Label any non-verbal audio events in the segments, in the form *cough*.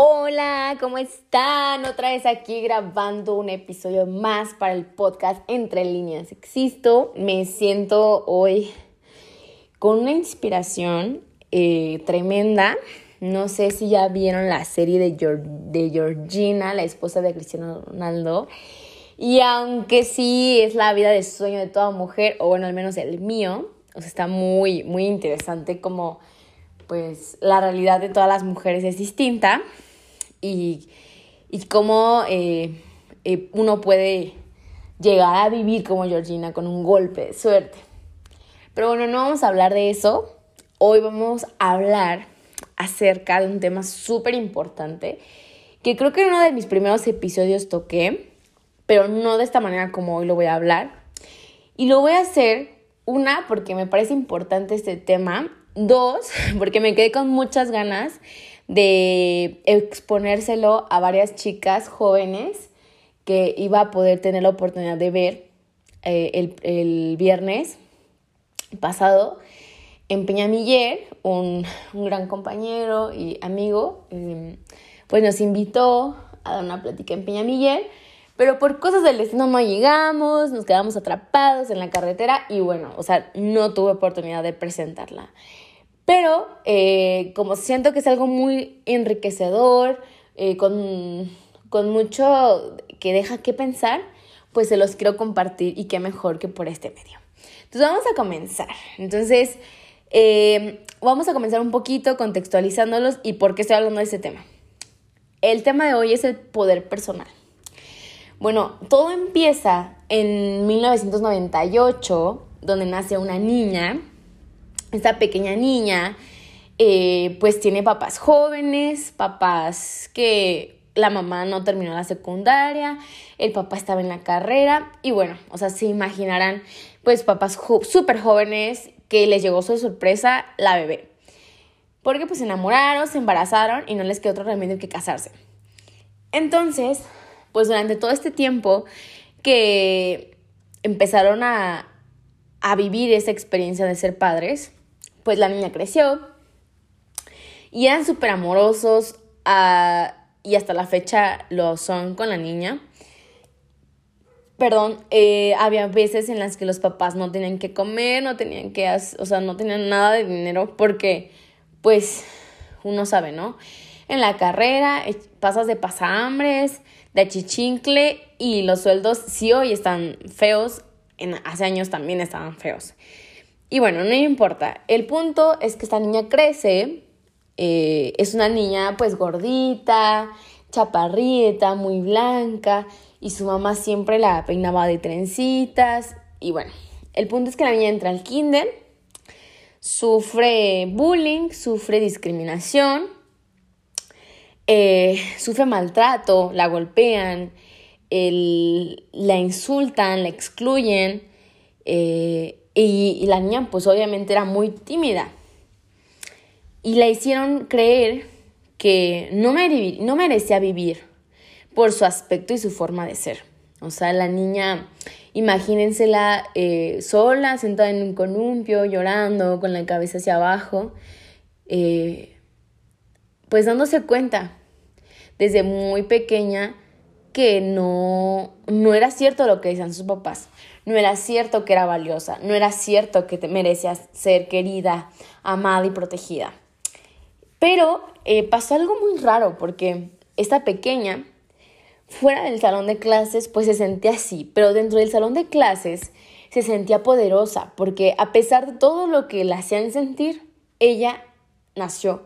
Hola, ¿cómo están? Otra vez aquí grabando un episodio más para el podcast Entre líneas Existo. Me siento hoy con una inspiración eh, tremenda. No sé si ya vieron la serie de, Georgina, la esposa de Cristiano Ronaldo. Y aunque sí es la vida de sueño de toda mujer, o bueno, al menos el mío, o sea, está muy, muy interesante como pues la realidad de todas las mujeres es distinta y, cómo eh, eh, uno puede llegar a vivir como Georgina con un golpe de suerte. Pero bueno, no vamos a hablar de eso. Hoy vamos a hablar acerca de un tema súper importante que creo que en uno de mis primeros episodios toqué, pero no de esta manera como hoy lo voy a hablar. Y lo voy a hacer, una, porque me parece importante este tema, dos, *laughs* porque me quedé con muchas ganas de exponérselo a varias chicas jóvenes que iba a poder tener la oportunidad de ver eh, el, viernes pasado en Peñamiller, un, un gran compañero y amigo, em, pues nos invitó a dar una plática en Peñamiller, pero por cosas del destino no llegamos, nos quedamos atrapados en la carretera y bueno, o sea, no tuve oportunidad de presentarla. Pero eh, como siento que es algo muy enriquecedor, eh, con, mucho que deja que pensar, pues se los quiero compartir y qué mejor que por este medio. Entonces vamos a comenzar. Entonces eh, vamos a comenzar un poquito contextualizándolos y por qué estoy hablando de este tema. El tema de hoy es el poder personal. Bueno, todo empieza en 1998, donde nace una niña esta pequeña niña eh, pues tiene papás jóvenes, papás que la mamá no terminó la secundaria, el papá estaba en la carrera y bueno, o sea, se imaginarán pues papás súper jóvenes que les llegó su sorpresa la bebé. Porque pues se enamoraron, se embarazaron y no les quedó otro remedio que casarse. Entonces, pues durante todo este tiempo que empezaron a, a vivir esa experiencia de ser padres, pues la niña creció y eran súper amorosos ah, y hasta la fecha lo son con la niña. Perdón, eh, había veces en las que los papás no tenían que comer, no tenían que, o sea, no tenían nada de dinero porque, pues, uno sabe, ¿no? En la carrera eh, pasas de pasahambres, de achichincle y los sueldos sí hoy están feos, en, hace años también estaban feos. Y bueno, no importa. El punto es que esta niña crece, eh, es una niña pues gordita, chaparrita, muy blanca, y su mamá siempre la peinaba de trencitas. Y bueno, el punto es que la niña entra al kinder, sufre bullying, sufre discriminación, eh, sufre maltrato, la golpean, la insultan, la excluyen. Eh, y, la niña pues obviamente era muy tímida. Y la hicieron creer que no, no merecía vivir por su aspecto y su forma de ser. O sea, la niña, imagínensela eh, sola, sentada en un columpio, llorando, con la cabeza hacia abajo, eh, pues dándose cuenta desde muy pequeña que no, no era cierto lo que decían sus papás. No era cierto que era valiosa, no era cierto que te merecías ser querida, amada y protegida. Pero eh, pasó algo muy raro porque esta pequeña, fuera del salón de clases, pues se sentía así, pero dentro del salón de clases se sentía poderosa porque a pesar de todo lo que la hacían sentir, ella nació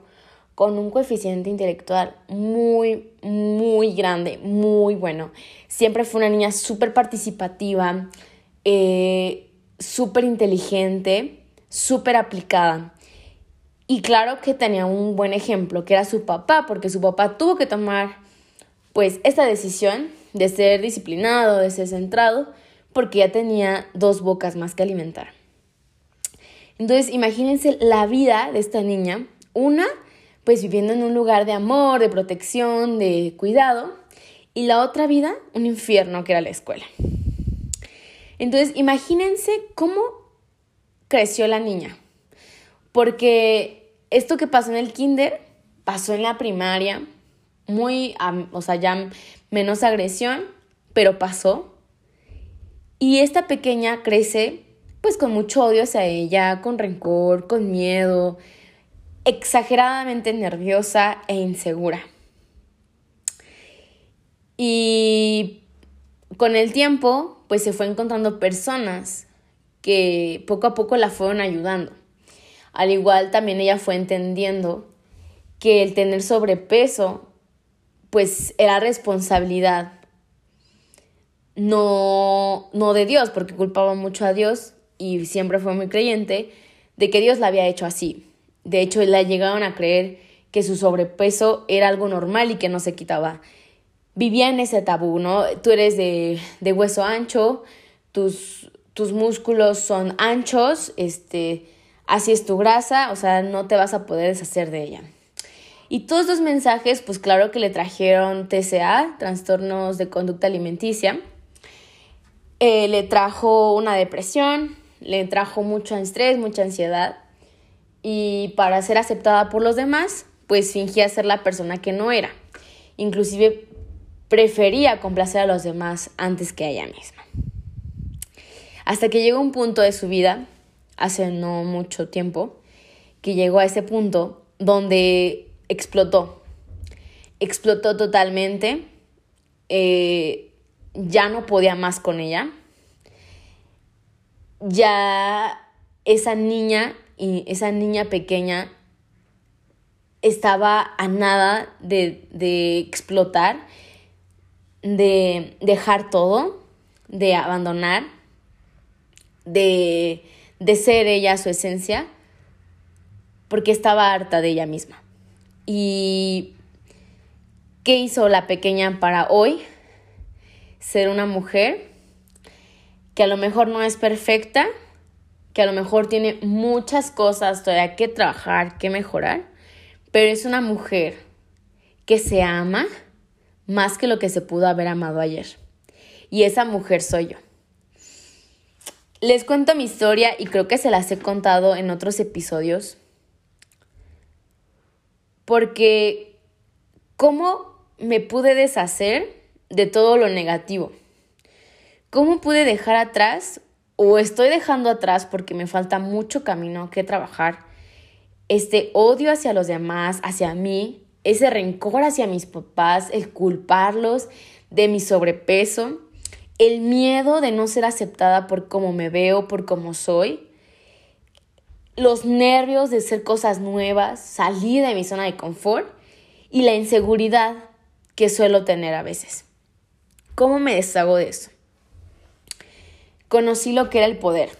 con un coeficiente intelectual muy, muy grande, muy bueno. Siempre fue una niña súper participativa, eh, súper inteligente, súper aplicada. Y claro que tenía un buen ejemplo, que era su papá, porque su papá tuvo que tomar pues esta decisión de ser disciplinado, de ser centrado, porque ya tenía dos bocas más que alimentar. Entonces, imagínense la vida de esta niña, una, pues viviendo en un lugar de amor, de protección, de cuidado, y la otra vida, un infierno que era la escuela. Entonces, imagínense cómo creció la niña, porque esto que pasó en el kinder pasó en la primaria, muy, o sea, ya menos agresión, pero pasó. Y esta pequeña crece pues con mucho odio hacia ella, con rencor, con miedo, exageradamente nerviosa e insegura. Y con el tiempo, pues se fue encontrando personas que poco a poco la fueron ayudando. Al igual también ella fue entendiendo que el tener sobrepeso, pues era responsabilidad no, no de Dios, porque culpaba mucho a Dios y siempre fue muy creyente de que Dios la había hecho así. De hecho, la llegaron a creer que su sobrepeso era algo normal y que no se quitaba. Vivía en ese tabú, ¿no? Tú eres de, de hueso ancho, tus, tus músculos son anchos, este, así es tu grasa, o sea, no te vas a poder deshacer de ella. Y todos estos mensajes, pues claro que le trajeron TCA, trastornos de conducta alimenticia, eh, le trajo una depresión, le trajo mucho estrés, mucha ansiedad y para ser aceptada por los demás, pues fingía ser la persona que no era. Inclusive prefería complacer a los demás antes que a ella misma. Hasta que llegó un punto de su vida, hace no mucho tiempo, que llegó a ese punto donde explotó. Explotó totalmente. Eh, ya no podía más con ella ya esa niña y esa niña pequeña estaba a nada de, explotar, de dejar todo, de abandonar, de, de ser ella su esencia, porque estaba harta de ella misma. ¿Y qué hizo la pequeña para hoy? Ser una mujer que a lo mejor no es perfecta, que a lo mejor tiene muchas cosas todavía que trabajar, que mejorar, pero es una mujer que se ama más que lo que se pudo haber amado ayer. Y esa mujer soy yo. Les cuento mi historia y creo que se las he contado en otros episodios. Porque cómo me pude deshacer de todo lo negativo. ¿Cómo pude dejar atrás o estoy dejando atrás porque me falta mucho camino que trabajar? Este odio hacia los demás, hacia mí, ese rencor hacia mis papás, el culparlos de mi sobrepeso, el miedo de no ser aceptada por cómo me veo, por cómo soy, los nervios de hacer cosas nuevas, salir de mi zona de confort y la inseguridad que suelo tener a veces. ¿Cómo me deshago de eso? Conocí lo que era el poder.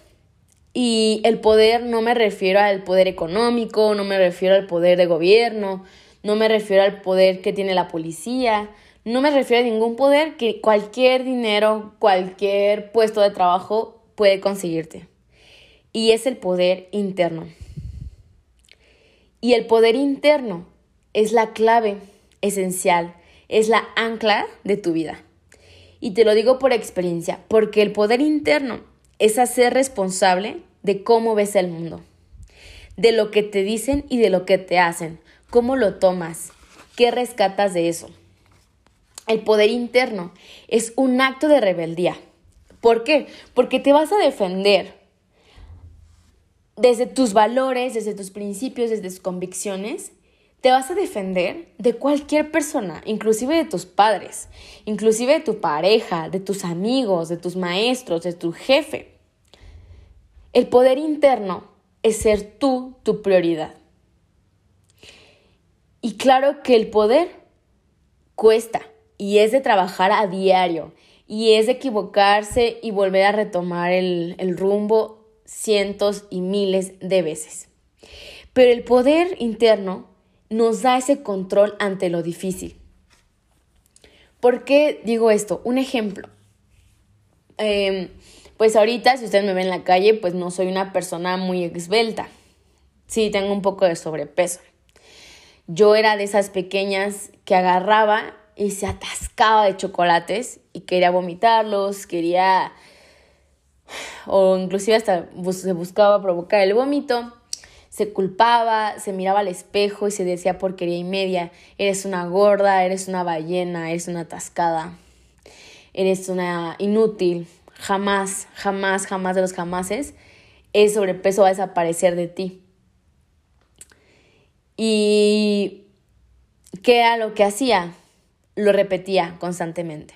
Y el poder no me refiero al poder económico, no me refiero al poder de gobierno, no me refiero al poder que tiene la policía, no me refiero a ningún poder que cualquier dinero, cualquier puesto de trabajo puede conseguirte. Y es el poder interno. Y el poder interno es la clave esencial, es la ancla de tu vida. Y te lo digo por experiencia, porque el poder interno es hacer responsable de cómo ves el mundo, de lo que te dicen y de lo que te hacen, cómo lo tomas, qué rescatas de eso. El poder interno es un acto de rebeldía. ¿Por qué? Porque te vas a defender desde tus valores, desde tus principios, desde tus convicciones te vas a defender de cualquier persona, inclusive de tus padres, inclusive de tu pareja, de tus amigos, de tus maestros, de tu jefe. El poder interno es ser tú tu prioridad. Y claro que el poder cuesta y es de trabajar a diario y es de equivocarse y volver a retomar el, el rumbo cientos y miles de veces. Pero el poder interno nos da ese control ante lo difícil. ¿Por qué digo esto? Un ejemplo. Em, pues ahorita, si ustedes me ven en la calle, pues no soy una persona muy esbelta. Sí, tengo un poco de sobrepeso. Yo era de esas pequeñas que agarraba y se atascaba de chocolates y quería vomitarlos, quería o inclusive hasta se buscaba provocar el vómito, se culpaba, se miraba al espejo y se decía porquería y media, eres una gorda, eres una ballena, eres una atascada, eres una inútil, jamás, jamás, jamás de los jamases, el sobrepeso va a desaparecer de ti. Y ¿qué era lo que hacía? Lo repetía constantemente.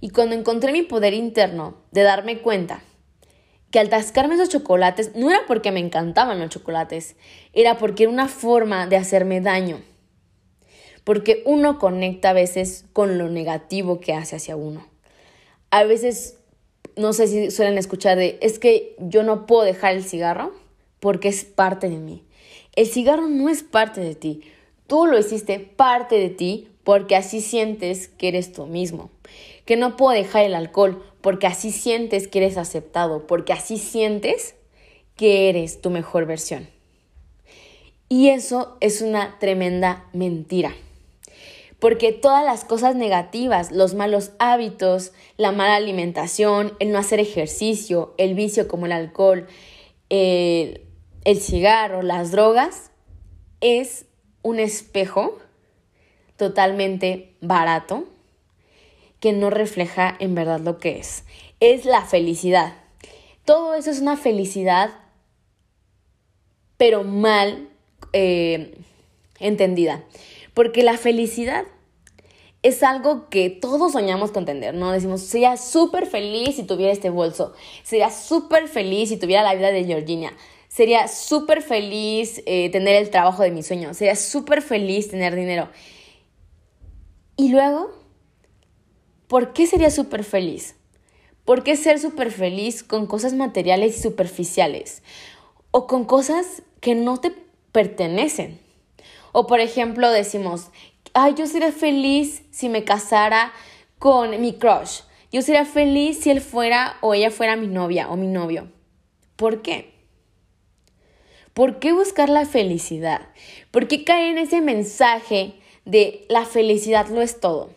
Y cuando encontré mi poder interno de darme cuenta que al tascarme esos chocolates no era porque me encantaban los chocolates, era porque era una forma de hacerme daño. Porque uno conecta a veces con lo negativo que hace hacia uno. A veces, no sé si suelen escuchar de, es que yo no puedo dejar el cigarro porque es parte de mí. El cigarro no es parte de ti. Tú lo hiciste parte de ti porque así sientes que eres tú mismo. Que no puedo dejar el alcohol porque así sientes que eres aceptado, porque así sientes que eres tu mejor versión. Y eso es una tremenda mentira. Porque todas las cosas negativas, los malos hábitos, la mala alimentación, el no hacer ejercicio, el vicio como el alcohol, el, el cigarro, las drogas, es un espejo totalmente barato que no refleja en verdad lo que es. Es la felicidad. Todo eso es una felicidad, pero mal eh, entendida. Porque la felicidad es algo que todos soñamos con tener, ¿no? Decimos, sería súper feliz si tuviera este bolso, sería súper feliz si tuviera la vida de Georgina, sería súper feliz eh, tener el trabajo de mis sueños, sería súper feliz tener dinero. Y luego, ¿por qué sería súper feliz? ¿Por qué ser súper feliz con cosas materiales y superficiales? O con cosas que no te pertenecen. O por ejemplo decimos, ay, yo sería feliz si me casara con mi crush. Yo sería feliz si él fuera o ella fuera mi novia o mi novio. ¿Por qué? ¿Por qué buscar la felicidad? ¿Por qué caer en ese mensaje de la felicidad lo es todo?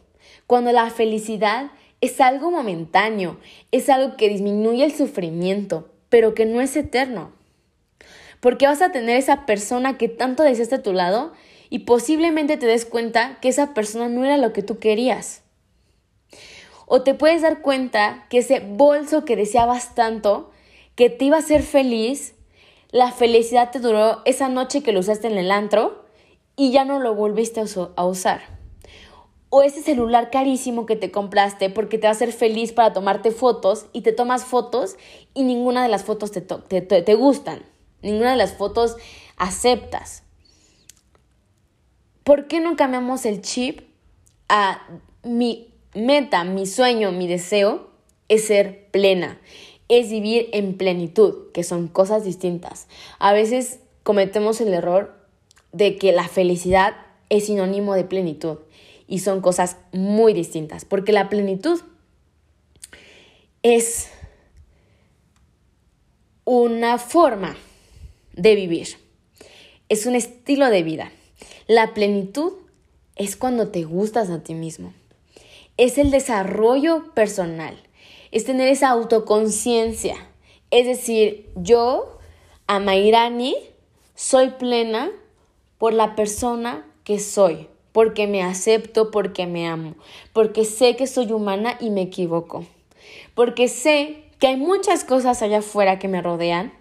Cuando la felicidad es algo momentáneo, es algo que disminuye el sufrimiento, pero que no es eterno. Porque vas a tener esa persona que tanto deseaste a tu lado y posiblemente te des cuenta que esa persona no era lo que tú querías. O te puedes dar cuenta que ese bolso que deseabas tanto, que te iba a hacer feliz, la felicidad te duró esa noche que lo usaste en el antro y ya no lo volviste a usar. O ese celular carísimo que te compraste porque te va a hacer feliz para tomarte fotos y te tomas fotos y ninguna de las fotos te, te, te gustan. Ninguna de las fotos aceptas. ¿Por qué no cambiamos el chip a mi meta, mi sueño, mi deseo es ser plena? es vivir en plenitud, que son cosas distintas. A veces cometemos el error de que la felicidad es sinónimo de plenitud y son cosas muy distintas, porque la plenitud es una forma de vivir, es un estilo de vida. La plenitud es cuando te gustas a ti mismo, es el desarrollo personal, es tener esa autoconciencia. Es decir, yo, Amairani, soy plena por la persona que soy, porque me acepto, porque me amo, porque sé que soy humana y me equivoco, porque sé que hay muchas cosas allá afuera que me rodean,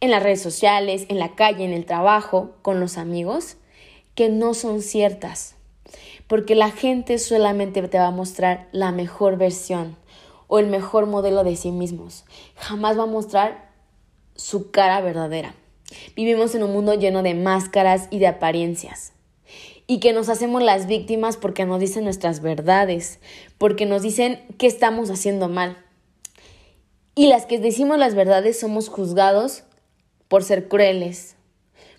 en las redes sociales, en la calle, en el trabajo, con los amigos, que no son ciertas, porque la gente solamente te va a mostrar la mejor versión, o el mejor modelo de sí mismos. Jamás va a mostrar su cara verdadera. Vivimos en un mundo lleno de máscaras y de apariencias. Y que nos hacemos las víctimas porque nos dicen nuestras verdades, porque nos dicen que estamos haciendo mal. Y las que decimos las verdades somos juzgados por ser crueles,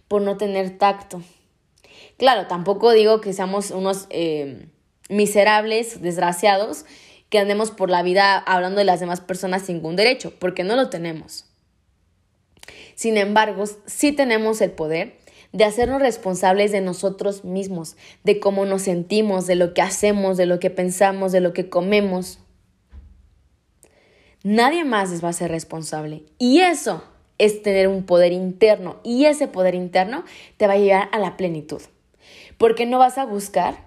por no tener tacto. Claro, tampoco digo que seamos unos eh, miserables, desgraciados, que andemos por la vida hablando de las demás personas sin ningún derecho, porque no lo tenemos. Sin embargo, sí tenemos el poder de hacernos responsables de nosotros mismos, de cómo nos sentimos, de lo que hacemos, de lo que pensamos, de lo que comemos. Nadie más va a ser responsable. Y eso es tener un poder interno. Y ese poder interno te va a llevar a la plenitud. Porque no vas a buscar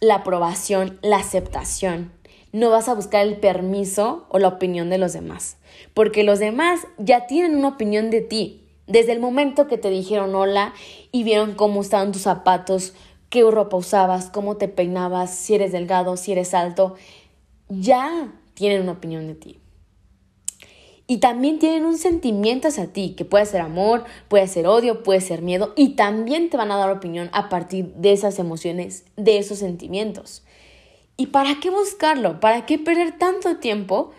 la aprobación, la aceptación. No vas a buscar el permiso o la opinión de los demás. Porque los demás ya tienen una opinión de ti. Desde el momento que te dijeron hola y vieron cómo estaban tus zapatos, qué ropa usabas, cómo te peinabas, si eres delgado, si eres alto, ya tienen una opinión de ti. Y también tienen un sentimiento hacia ti, que puede ser amor, puede ser odio, puede ser miedo, y también te van a dar opinión a partir de esas emociones, de esos sentimientos. ¿Y para qué buscarlo? ¿Para qué perder tanto tiempo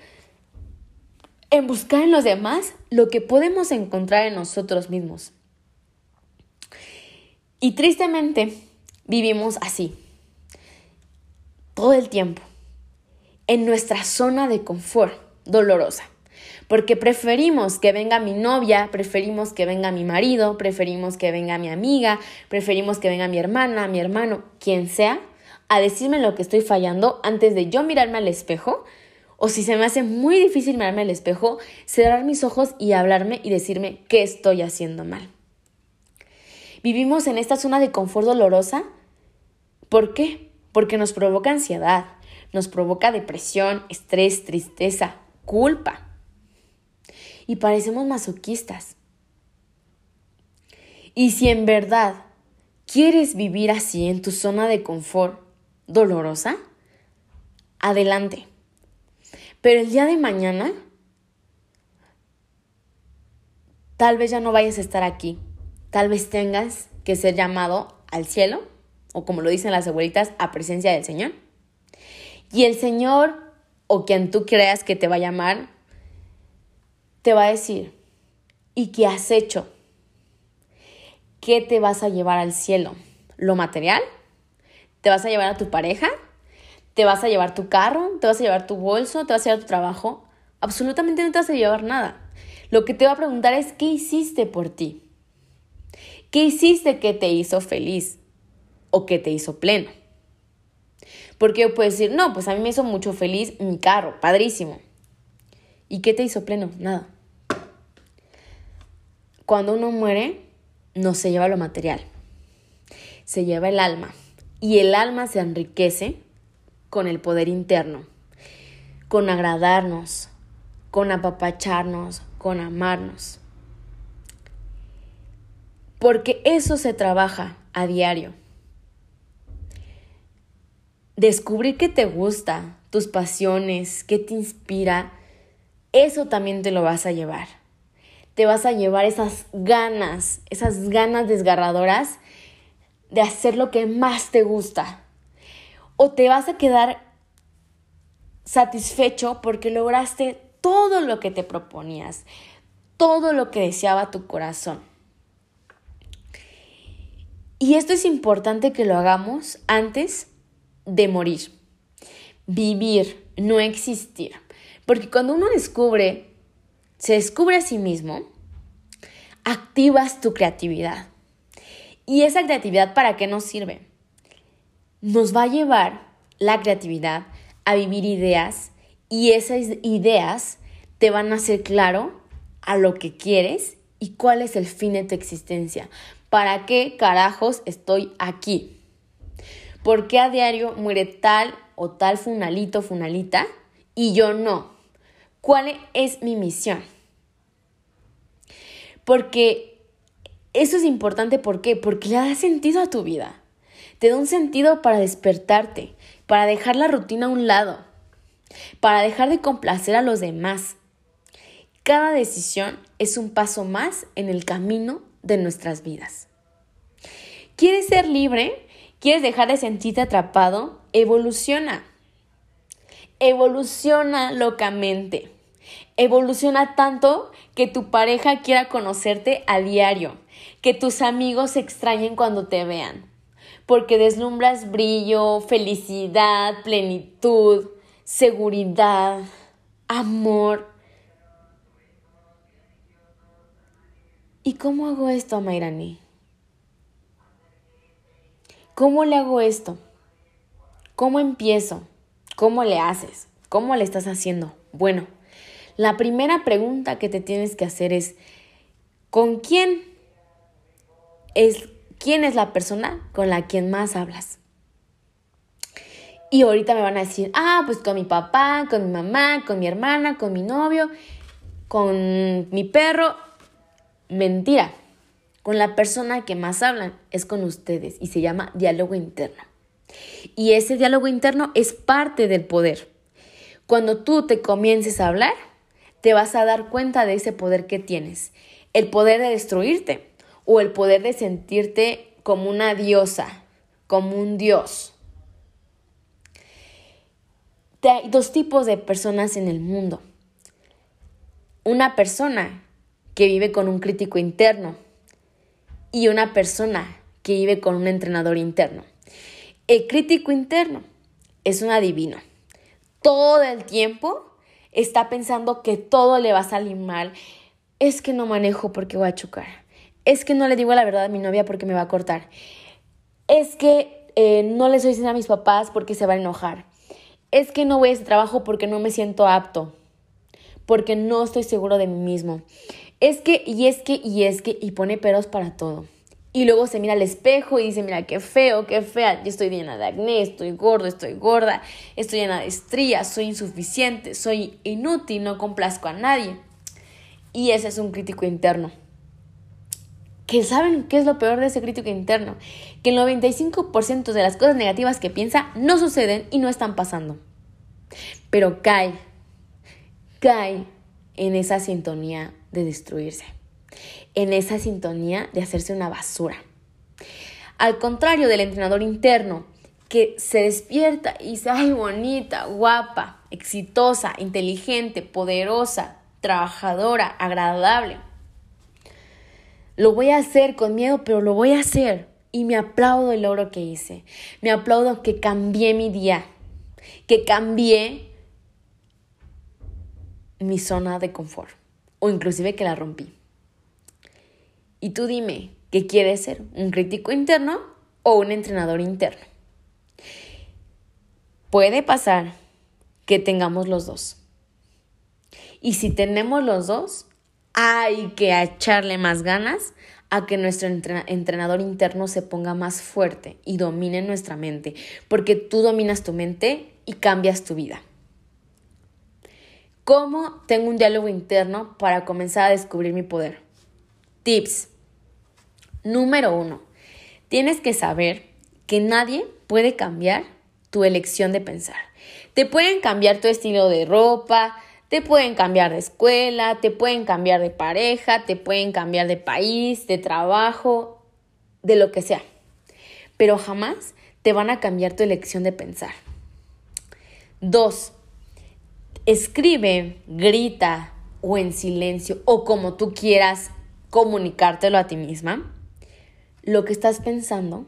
en buscar en los demás lo que podemos encontrar en nosotros mismos. Y tristemente vivimos así, todo el tiempo, en nuestra zona de confort dolorosa. Porque preferimos que venga mi novia, preferimos que venga mi marido, preferimos que venga mi amiga, preferimos que venga mi hermana, mi hermano, quien sea, a decirme lo que estoy fallando antes de yo mirarme al espejo o si se me hace muy difícil mirarme al espejo, cerrar mis ojos y hablarme y decirme qué estoy haciendo mal. Vivimos en esta zona de confort dolorosa. ¿Por qué? Porque nos provoca ansiedad, nos provoca depresión, estrés, tristeza, culpa. Y parecemos masoquistas. Y si en verdad quieres vivir así en tu zona de confort dolorosa, adelante. Pero el día de mañana, tal vez ya no vayas a estar aquí. Tal vez tengas que ser llamado al cielo, o como lo dicen las abuelitas, a presencia del Señor. Y el Señor, o quien tú creas que te va a llamar, te va a decir, ¿y qué has hecho? ¿Qué te vas a llevar al cielo? ¿Lo material? ¿Te vas a llevar a tu pareja? Te vas a llevar tu carro, te vas a llevar tu bolso, te vas a llevar tu trabajo. Absolutamente no te vas a llevar nada. Lo que te va a preguntar es qué hiciste por ti. ¿Qué hiciste que te hizo feliz o que te hizo pleno? Porque puedes decir, no, pues a mí me hizo mucho feliz mi carro, padrísimo. ¿Y qué te hizo pleno? Nada. Cuando uno muere, no se lleva lo material, se lleva el alma. Y el alma se enriquece con el poder interno, con agradarnos, con apapacharnos, con amarnos. Porque eso se trabaja a diario. Descubrir qué te gusta, tus pasiones, qué te inspira, eso también te lo vas a llevar. Te vas a llevar esas ganas, esas ganas desgarradoras de hacer lo que más te gusta, o te vas a quedar satisfecho porque lograste todo lo que te proponías, todo lo que deseaba tu corazón. Y esto es importante que lo hagamos antes de morir. Vivir, no existir. Porque cuando uno descubre, se descubre a sí mismo, activas tu creatividad. ¿Y esa creatividad para qué nos sirve? Nos va a llevar la creatividad a vivir ideas y esas ideas te van a hacer claro a lo que quieres y cuál es el fin de tu existencia. ¿Para qué carajos estoy aquí? ¿Por qué a diario muere tal o tal funalito, funalita y yo no? ¿Cuál es mi misión? Porque eso es importante, ¿por qué? Porque le da sentido a tu vida te da un sentido para despertarte, para dejar la rutina a un lado, para dejar de complacer a los demás. Cada decisión es un paso más en el camino de nuestras vidas. ¿Quieres ser libre? ¿Quieres dejar de sentirte atrapado? Evoluciona. Evoluciona locamente. Evoluciona tanto que tu pareja quiera conocerte a diario, que tus amigos se extrañen cuando te vean, porque deslumbras brillo, felicidad, plenitud, seguridad, amor. ¿Y cómo hago esto, Mayrani? ¿Cómo le hago esto? ¿Cómo empiezo? ¿Cómo le haces? ¿Cómo le estás haciendo? Bueno, la primera pregunta que te tienes que hacer es, ¿con quién es, quién es la persona con la quien más hablas? Y ahorita me van a decir, ah, pues con mi papá, con mi mamá, con mi hermana, con mi novio, con mi perro. Mentira. Con la persona que más hablan es con ustedes y se llama diálogo interno. Y ese diálogo interno es parte del poder. Cuando tú te comiences a hablar, te vas a dar cuenta de ese poder que tienes. El poder de destruirte o el poder de sentirte como una diosa, como un dios. Hay dos tipos de personas en el mundo. Una persona que vive con un crítico interno y una persona que vive con un entrenador interno. El crítico interno es un adivino. Todo el tiempo está pensando que todo le va a salir mal. Es que no manejo porque voy a chocar. Es que no le digo la verdad a mi novia porque me va a cortar. Es que eh, no le soy sincera a mis papás porque se va a enojar. Es que no voy a ese trabajo porque no me siento apto. Porque no estoy seguro de mí mismo es que, y es que, y es que, y pone peros para todo. Y luego se mira al espejo y dice, mira, qué feo, qué fea, yo estoy llena de acné, estoy gordo, estoy gorda, estoy llena de estrías, soy insuficiente, soy inútil, no complazco a nadie. Y ese es un crítico interno. ¿Que saben qué es lo peor de ese crítico interno? Que el 95% de las cosas negativas que piensa no suceden y no están pasando. Pero cae, cae en esa sintonía de destruirse, en esa sintonía de hacerse una basura. Al contrario del entrenador interno, que se despierta y dice, ay, bonita, guapa, exitosa, inteligente, poderosa, trabajadora, agradable. Lo voy a hacer con miedo, pero lo voy a hacer. Y me aplaudo el logro que hice. Me aplaudo que cambié mi día, que cambié mi zona de confort o inclusive que la rompí. Y tú dime, ¿qué quieres ser? ¿Un crítico interno o un entrenador interno? Puede pasar que tengamos los dos. Y si tenemos los dos, hay que echarle más ganas a que nuestro entrenador interno se ponga más fuerte y domine nuestra mente, porque tú dominas tu mente y cambias tu vida. ¿Cómo tengo un diálogo interno para comenzar a descubrir mi poder? Tips. Número uno. Tienes que saber que nadie puede cambiar tu elección de pensar. Te pueden cambiar tu estilo de ropa, te pueden cambiar de escuela, te pueden cambiar de pareja, te pueden cambiar de país, de trabajo, de lo que sea. Pero jamás te van a cambiar tu elección de pensar. Dos, escribe, grita o en silencio o como tú quieras comunicártelo a ti misma, lo que estás pensando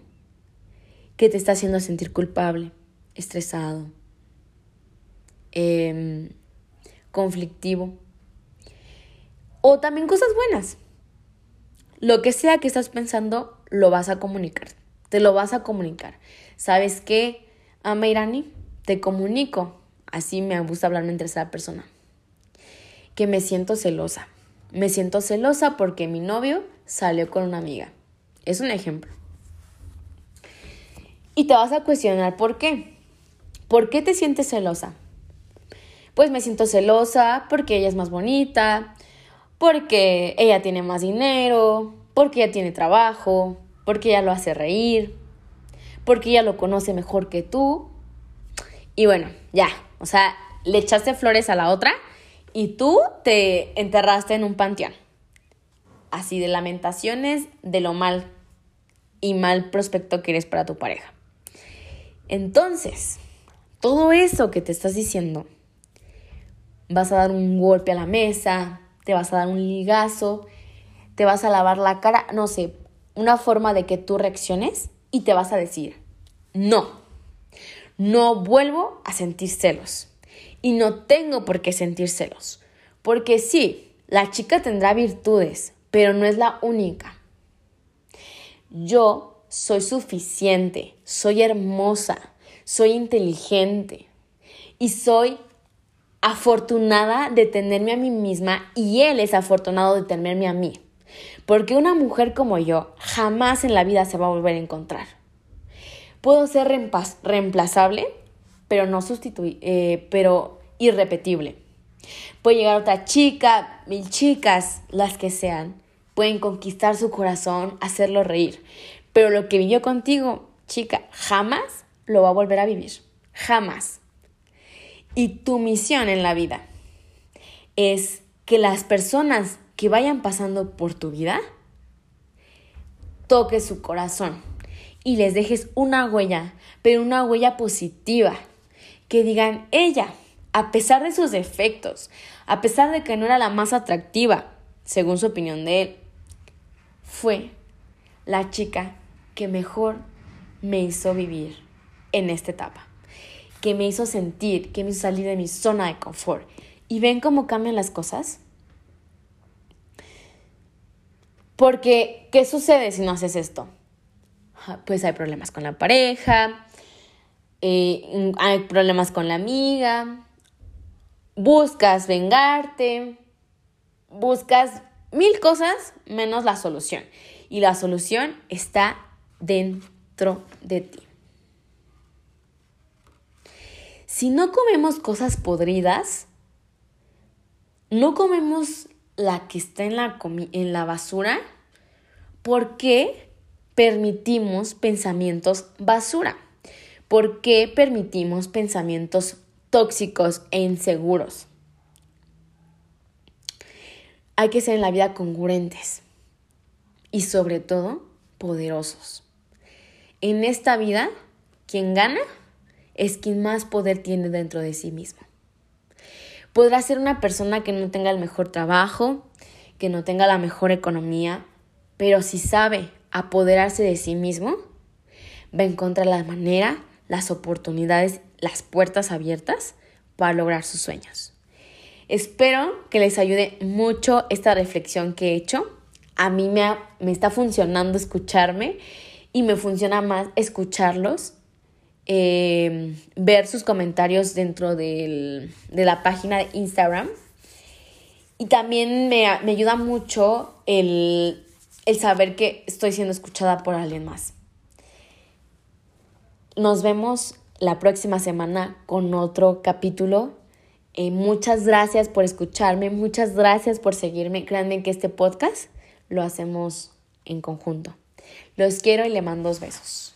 que te está haciendo sentir culpable, estresado, em, conflictivo. O también cosas buenas. Lo que sea que estás pensando, lo vas a comunicar. Te lo vas a comunicar. ¿Sabes qué, Amairani? Te comunico Así me gusta hablarme en tercera persona. Que me siento celosa. Me siento celosa porque mi novio salió con una amiga. Es un ejemplo. Y te vas a cuestionar por qué. ¿Por qué te sientes celosa? Pues me siento celosa porque ella es más bonita, porque ella tiene más dinero, porque ella tiene trabajo, porque ella lo hace reír, porque ella lo conoce mejor que tú. Y bueno, ya, o sea, le echaste flores a la otra y tú te enterraste en un panteón. Así de lamentaciones de lo mal y mal prospecto que eres para tu pareja. Entonces, todo eso que te estás diciendo, vas a dar un golpe a la mesa, te vas a dar un ligazo, te vas a lavar la cara, no sé, una forma de que tú reacciones y te vas a decir, no, no vuelvo a sentir celos. Y no tengo por qué sentir celos. Porque sí, la chica tendrá virtudes, pero no es la única. Yo soy suficiente, soy hermosa, soy inteligente y soy afortunada de tenerme a mí misma y él es afortunado de tenerme a mí. Porque una mujer como yo jamás en la vida se va a volver a encontrar. Puedo ser reemplazable, pero no sustituir, eh, pero irrepetible. Puede llegar otra chica, mil chicas, las que sean, pueden conquistar su corazón, hacerlo reír. Pero lo que vivió contigo, chica, jamás lo va a volver a vivir. Jamás. Y tu misión en la vida es que las personas que vayan pasando por tu vida toques su corazón y les dejes una huella, pero una huella positiva. Que digan, ella, a pesar de sus defectos, a pesar de que no era la más atractiva, según su opinión de él, fue la chica que mejor me hizo vivir en esta etapa, que me hizo sentir, que me hizo salir de mi zona de confort. ¿Y ven cómo cambian las cosas? Porque, ¿qué sucede si no haces esto? Pues hay problemas con la pareja, eh, hay problemas con la amiga, buscas vengarte, buscas mil cosas menos la solución. Y la solución está dentro de ti. Si no comemos cosas podridas, no comemos la que está en la, basura, ¿por qué permitimos pensamientos basura? ¿Por qué permitimos pensamientos tóxicos e inseguros? Hay que ser en la vida congruentes y sobre todo poderosos. En esta vida, quien gana es quien más poder tiene dentro de sí mismo. Podrá ser una persona que no tenga el mejor trabajo, que no tenga la mejor economía, pero si sabe apoderarse de sí mismo, va a encontrar la manera, las oportunidades, las puertas abiertas para lograr sus sueños. Espero que les ayude mucho esta reflexión que he hecho. A mí me, me está funcionando escucharme y me funciona más escucharlos, eh, ver sus comentarios dentro de la página de Instagram. Y también me, ayuda mucho el, el saber que estoy siendo escuchada por alguien más. Nos vemos la próxima semana con otro capítulo. Eh, muchas gracias por escucharme, muchas gracias por seguirme. Créanme que este podcast lo hacemos en conjunto. Los quiero y le mando dos besos.